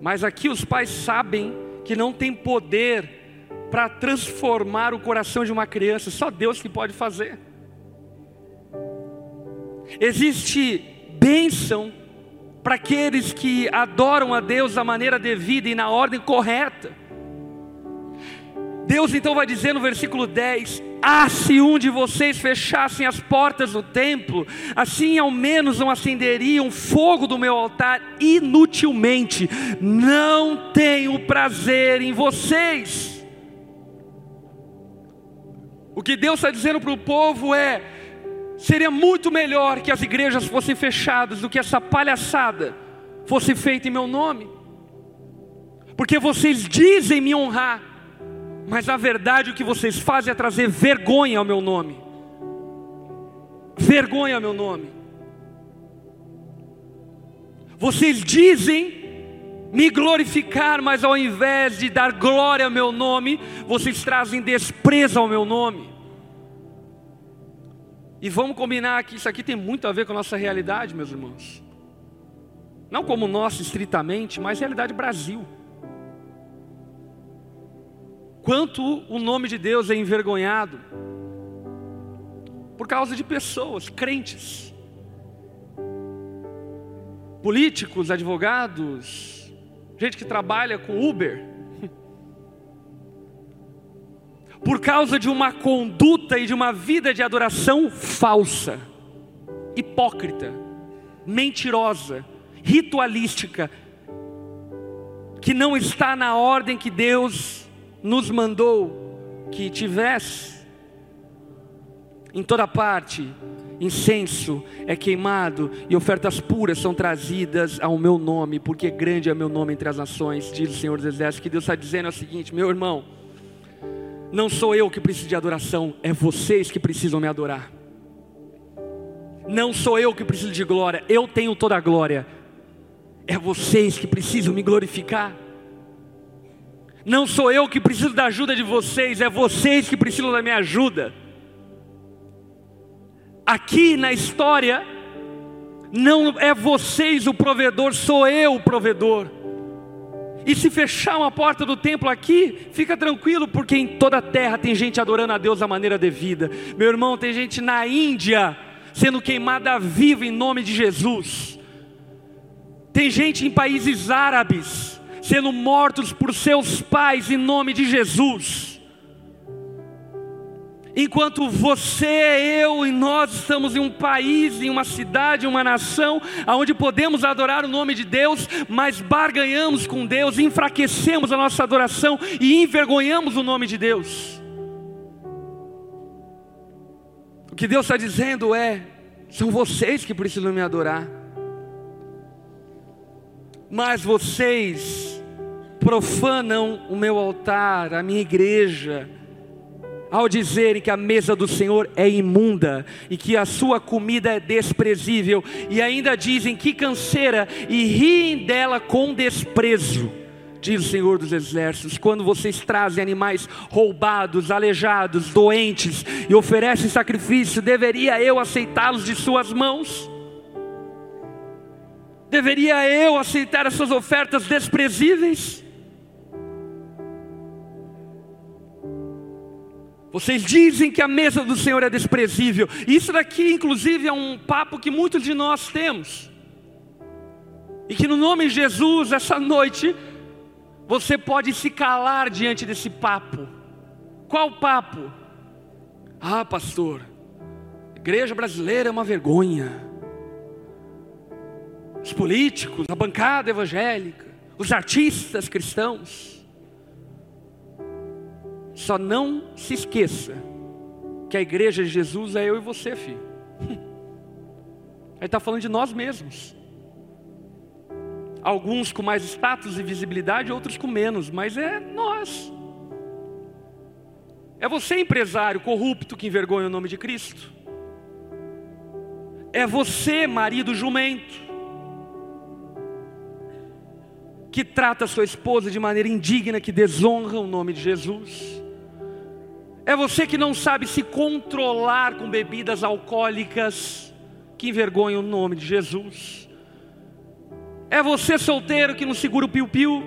mas aqui os pais sabem que não tem poder para transformar o coração de uma criança, só Deus que pode fazer. Existe bênção para aqueles que adoram a Deus da maneira devida e na ordem correta. Deus então vai dizer no versículo 10: Ah, se um de vocês fechassem as portas do templo, assim ao menos não acenderiam fogo do meu altar inutilmente. Não tenho prazer em vocês. O que Deus está dizendo para o povo é: seria muito melhor que as igrejas fossem fechadas do que essa palhaçada fosse feita em meu nome, porque vocês dizem me honrar, mas na verdade o que vocês fazem é trazer vergonha ao meu nome. Vergonha ao meu nome. Vocês dizem me glorificar, mas ao invés de dar glória ao meu nome, vocês trazem desprezo ao meu nome. E vamos combinar que isso aqui tem muito a ver com a nossa realidade, meus irmãos. Não como nossa estritamente, mas realidade Brasil. Quanto o nome de Deus é envergonhado por causa de pessoas, crentes, políticos, advogados, gente que trabalha com Uber, por causa de uma conduta e de uma vida de adoração falsa, hipócrita, mentirosa, ritualística, que não está na ordem que Deus nos mandou que tivesse. Em toda parte, incenso é queimado e ofertas puras são trazidas ao meu nome, porque grande é meu nome entre as nações, diz o Senhor dos Exércitos. Que Deus está dizendo é o seguinte, meu irmão não sou eu que preciso de adoração, é vocês que precisam me adorar. Não sou eu que preciso de glória, eu tenho toda a glória. É vocês que precisam me glorificar. Não sou eu que preciso da ajuda de vocês, é vocês que precisam da minha ajuda. Aqui na história, não é vocês o provedor, sou eu o provedor. E se fechar uma porta do templo aqui, fica tranquilo, porque em toda a terra tem gente adorando a Deus da maneira devida. Meu irmão, tem gente na Índia sendo queimada viva em nome de Jesus. Tem gente em países árabes sendo mortos por seus pais em nome de Jesus. Enquanto você, eu e nós estamos em um país, em uma cidade, em uma nação, onde podemos adorar o nome de Deus, mas barganhamos com Deus, enfraquecemos a nossa adoração e envergonhamos o nome de Deus. O que Deus está dizendo é: são vocês que precisam me adorar, mas vocês profanam o meu altar, a minha igreja, ao dizerem que a mesa do Senhor é imunda e que a sua comida é desprezível, e ainda dizem que canseira e riem dela com desprezo. Diz o Senhor dos Exércitos: quando vocês trazem animais roubados, aleijados, doentes e oferecem sacrifício, deveria eu aceitá-los de suas mãos? Deveria eu aceitar essas ofertas desprezíveis? Vocês dizem que a mesa do Senhor é desprezível. Isso daqui, inclusive, é um papo que muitos de nós temos. E que no nome de Jesus, essa noite, você pode se calar diante desse papo. Qual papo? Ah, pastor, igreja brasileira é uma vergonha. Os políticos, a bancada evangélica, os artistas cristãos. Só não se esqueça que a igreja de Jesus é eu e você, filho. Ele está falando de nós mesmos. Alguns com mais status e visibilidade, outros com menos, mas é nós. É você, empresário corrupto, que envergonha o nome de Cristo. É você, marido jumento, que trata sua esposa de maneira indigna, que desonra o nome de Jesus. É você que não sabe se controlar com bebidas alcoólicas, que envergonha o nome de Jesus. É você solteiro que não segura o piu-piu,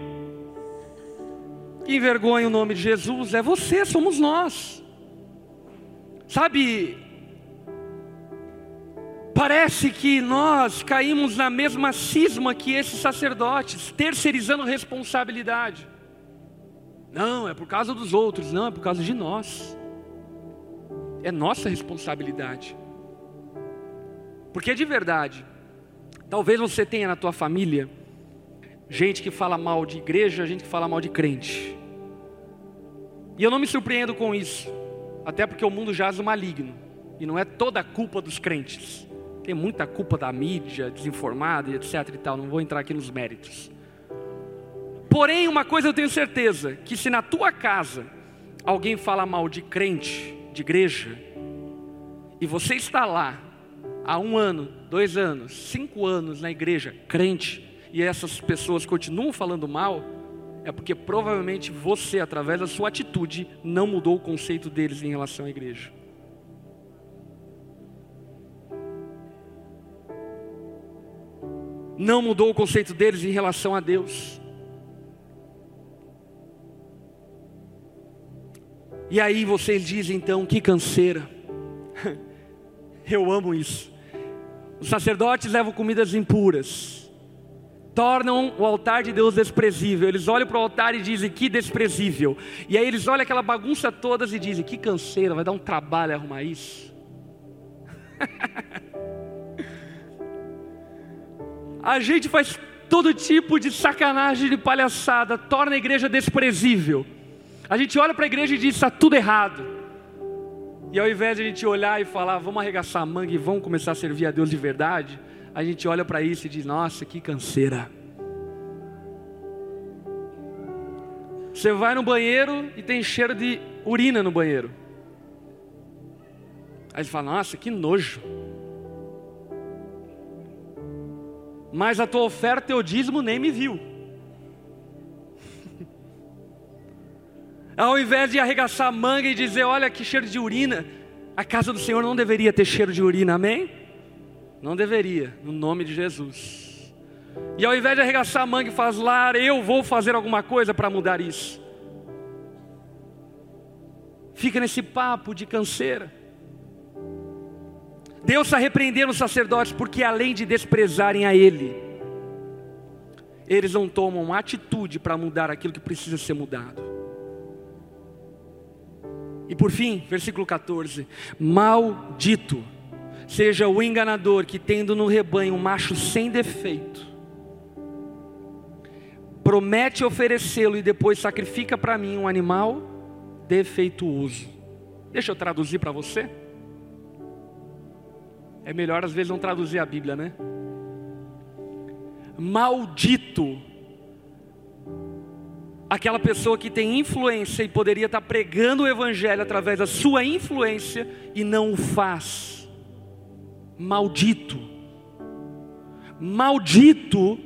que envergonha o nome de Jesus. É você, somos nós. Sabe, parece que nós caímos na mesma cisma que esses sacerdotes, terceirizando responsabilidade. Não, é por causa dos outros, não, é por causa de nós. É nossa responsabilidade. Porque de verdade, talvez você tenha na tua família gente que fala mal de igreja, gente que fala mal de crente. E eu não me surpreendo com isso, até porque o mundo jaz o maligno, e não é toda a culpa dos crentes. Tem muita culpa da mídia, desinformada e etc e tal, não vou entrar aqui nos méritos. Porém, uma coisa eu tenho certeza: que se na tua casa alguém fala mal de crente, de igreja, e você está lá há um ano, dois anos, cinco anos na igreja, crente, e essas pessoas continuam falando mal, é porque provavelmente você, através da sua atitude, não mudou o conceito deles em relação à igreja. Não mudou o conceito deles em relação a Deus. E aí vocês dizem então, que canseira. Eu amo isso. Os sacerdotes levam comidas impuras, tornam o altar de Deus desprezível. Eles olham para o altar e dizem que desprezível. E aí eles olham aquela bagunça toda e dizem que canseira, vai dar um trabalho arrumar isso. a gente faz todo tipo de sacanagem, de palhaçada, torna a igreja desprezível. A gente olha para a igreja e diz: está tudo errado. E ao invés de a gente olhar e falar, vamos arregaçar a manga e vamos começar a servir a Deus de verdade, a gente olha para isso e diz: nossa, que canseira. Você vai no banheiro e tem cheiro de urina no banheiro. Aí você fala: nossa, que nojo. Mas a tua oferta, teu dízimo nem me viu. Ao invés de arregaçar a manga e dizer, olha que cheiro de urina, a casa do Senhor não deveria ter cheiro de urina, amém? Não deveria, no nome de Jesus. E ao invés de arregaçar a manga e falar, eu vou fazer alguma coisa para mudar isso. Fica nesse papo de canseira. Deus está repreendendo os sacerdotes porque, além de desprezarem a Ele, eles não tomam atitude para mudar aquilo que precisa ser mudado. E por fim, versículo 14: Maldito seja o enganador que, tendo no rebanho um macho sem defeito, promete oferecê-lo e depois sacrifica para mim um animal defeituoso. Deixa eu traduzir para você. É melhor às vezes não traduzir a Bíblia, né? Maldito aquela pessoa que tem influência e poderia estar pregando o Evangelho através da sua influência e não o faz. Maldito. Maldito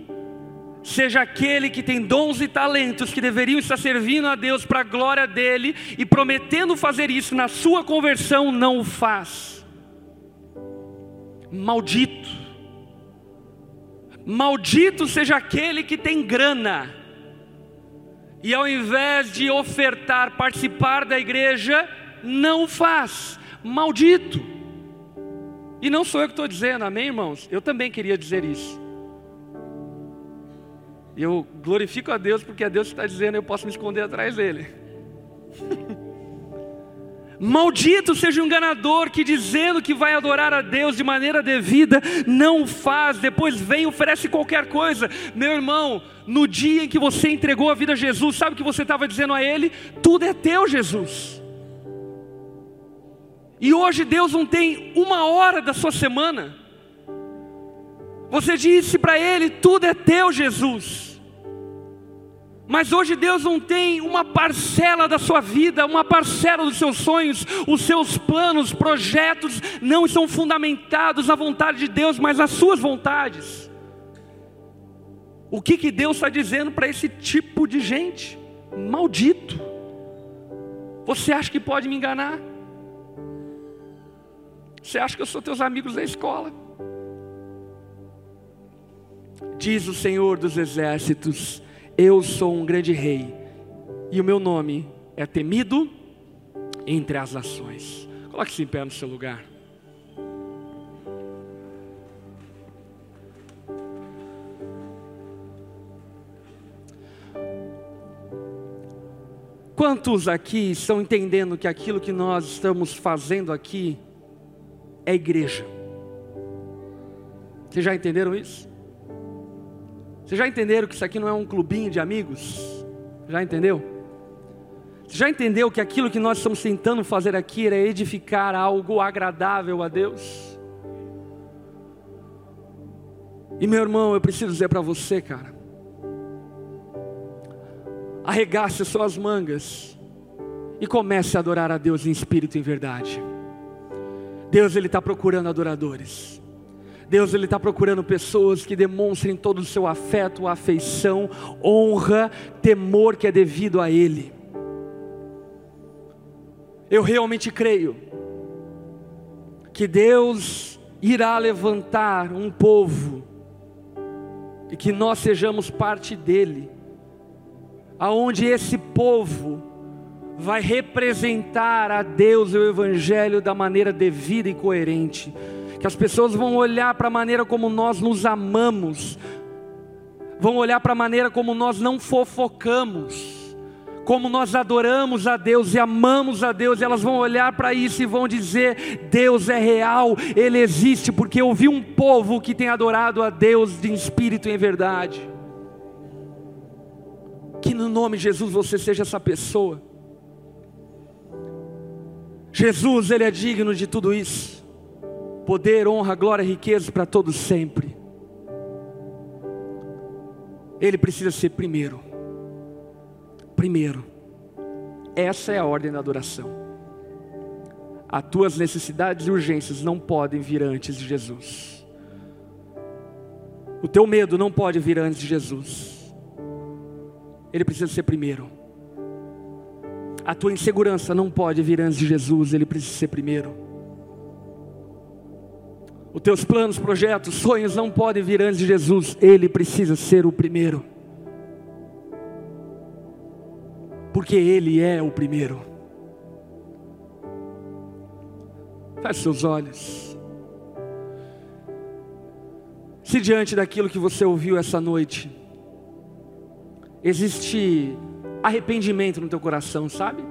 seja aquele que tem dons e talentos que deveriam estar servindo a Deus para a glória dele e prometendo fazer isso na sua conversão, não o faz maldito. Maldito seja aquele que tem grana, e ao invés de ofertar, participar da igreja, não faz. Maldito. E não sou eu que estou dizendo, amém, irmãos? Eu também queria dizer isso. Eu glorifico a Deus porque é Deus está dizendo, eu posso me esconder atrás dele. Maldito seja o enganador que, dizendo que vai adorar a Deus de maneira devida, não o faz, depois vem e oferece qualquer coisa. Meu irmão, no dia em que você entregou a vida a Jesus, sabe o que você estava dizendo a Ele? Tudo é teu, Jesus. E hoje Deus não tem uma hora da sua semana. Você disse para Ele: tudo é teu, Jesus. Mas hoje Deus não tem uma parcela da sua vida, uma parcela dos seus sonhos, os seus planos, projetos não são fundamentados na vontade de Deus, mas nas suas vontades. O que, que Deus está dizendo para esse tipo de gente? Maldito. Você acha que pode me enganar? Você acha que eu sou teus amigos da escola? Diz o Senhor dos Exércitos: eu sou um grande rei, e o meu nome é temido entre as nações. Coloque-se em pé no seu lugar. Quantos aqui estão entendendo que aquilo que nós estamos fazendo aqui é igreja? Vocês já entenderam isso? Vocês já entenderam que isso aqui não é um clubinho de amigos? Já entendeu? Você já entendeu que aquilo que nós estamos tentando fazer aqui é edificar algo agradável a Deus? E meu irmão, eu preciso dizer para você, cara, arregace as suas mangas e comece a adorar a Deus em espírito e em verdade. Deus ele está procurando adoradores. Deus ele está procurando pessoas que demonstrem todo o seu afeto, afeição, honra, temor que é devido a Ele. Eu realmente creio que Deus irá levantar um povo e que nós sejamos parte dele, aonde esse povo vai representar a Deus e o Evangelho da maneira devida e coerente que as pessoas vão olhar para a maneira como nós nos amamos, vão olhar para a maneira como nós não fofocamos, como nós adoramos a Deus e amamos a Deus, elas vão olhar para isso e vão dizer: Deus é real, Ele existe, porque eu vi um povo que tem adorado a Deus de espírito e em verdade. Que no nome de Jesus você seja essa pessoa. Jesus, Ele é digno de tudo isso poder, honra, glória riqueza para todos sempre. Ele precisa ser primeiro. Primeiro. Essa é a ordem da adoração. As tuas necessidades e urgências não podem vir antes de Jesus. O teu medo não pode vir antes de Jesus. Ele precisa ser primeiro. A tua insegurança não pode vir antes de Jesus, ele precisa ser primeiro. Os teus planos, projetos, sonhos não podem vir antes de Jesus, ele precisa ser o primeiro. Porque ele é o primeiro. Feche seus olhos. Se diante daquilo que você ouviu essa noite, existe arrependimento no teu coração, sabe?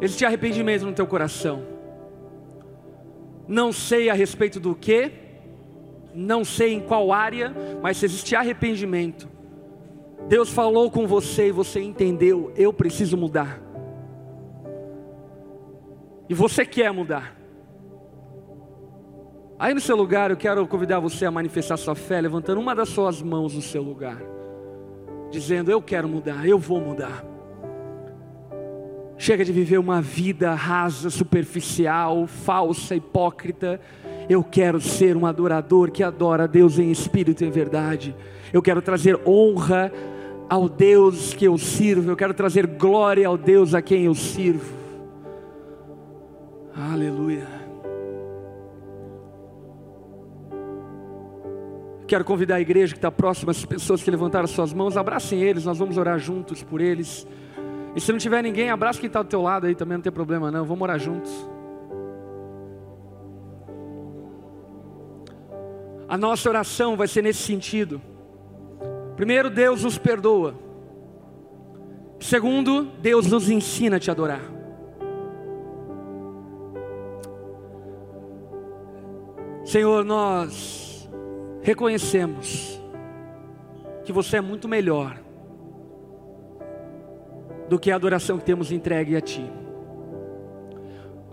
Existe arrependimento no teu coração. Não sei a respeito do que, não sei em qual área, mas existe arrependimento, Deus falou com você e você entendeu, eu preciso mudar. E você quer mudar. Aí no seu lugar, eu quero convidar você a manifestar sua fé, levantando uma das suas mãos no seu lugar, dizendo: Eu quero mudar, eu vou mudar. Chega de viver uma vida rasa, superficial, falsa, hipócrita. Eu quero ser um adorador que adora a Deus em espírito e em verdade. Eu quero trazer honra ao Deus que eu sirvo. Eu quero trazer glória ao Deus a quem eu sirvo. Aleluia. Quero convidar a igreja que está próxima, as pessoas que levantaram suas mãos, abracem eles, nós vamos orar juntos por eles. E se não tiver ninguém, abraça quem está do teu lado aí também, não tem problema não, vamos orar juntos. A nossa oração vai ser nesse sentido. Primeiro, Deus nos perdoa. Segundo, Deus nos ensina a te adorar. Senhor, nós reconhecemos que você é muito melhor do que a adoração que temos entregue a Ti.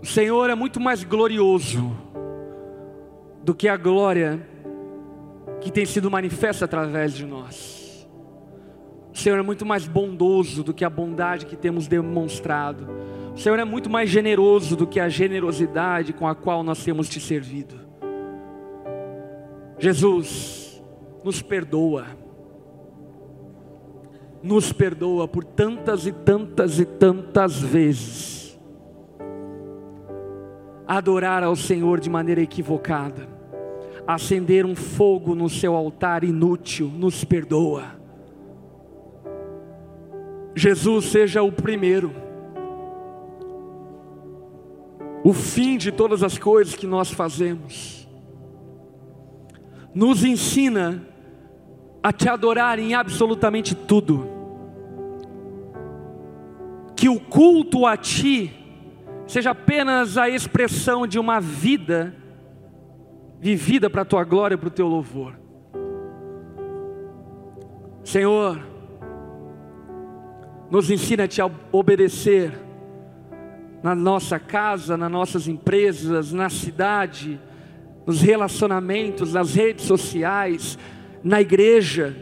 O Senhor é muito mais glorioso do que a glória que tem sido manifesta através de nós. O Senhor é muito mais bondoso do que a bondade que temos demonstrado. O Senhor é muito mais generoso do que a generosidade com a qual nós temos te servido. Jesus, nos perdoa. Nos perdoa por tantas e tantas e tantas vezes adorar ao Senhor de maneira equivocada, acender um fogo no seu altar inútil, nos perdoa. Jesus seja o primeiro, o fim de todas as coisas que nós fazemos, nos ensina a te adorar em absolutamente tudo. Que o culto a ti seja apenas a expressão de uma vida vivida para a tua glória e para o teu louvor. Senhor, nos ensina a te obedecer na nossa casa, nas nossas empresas, na cidade, nos relacionamentos, nas redes sociais, na igreja.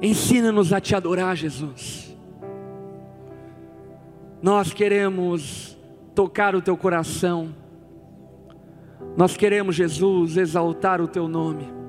Ensina-nos a te adorar, Jesus. Nós queremos tocar o teu coração. Nós queremos, Jesus, exaltar o teu nome.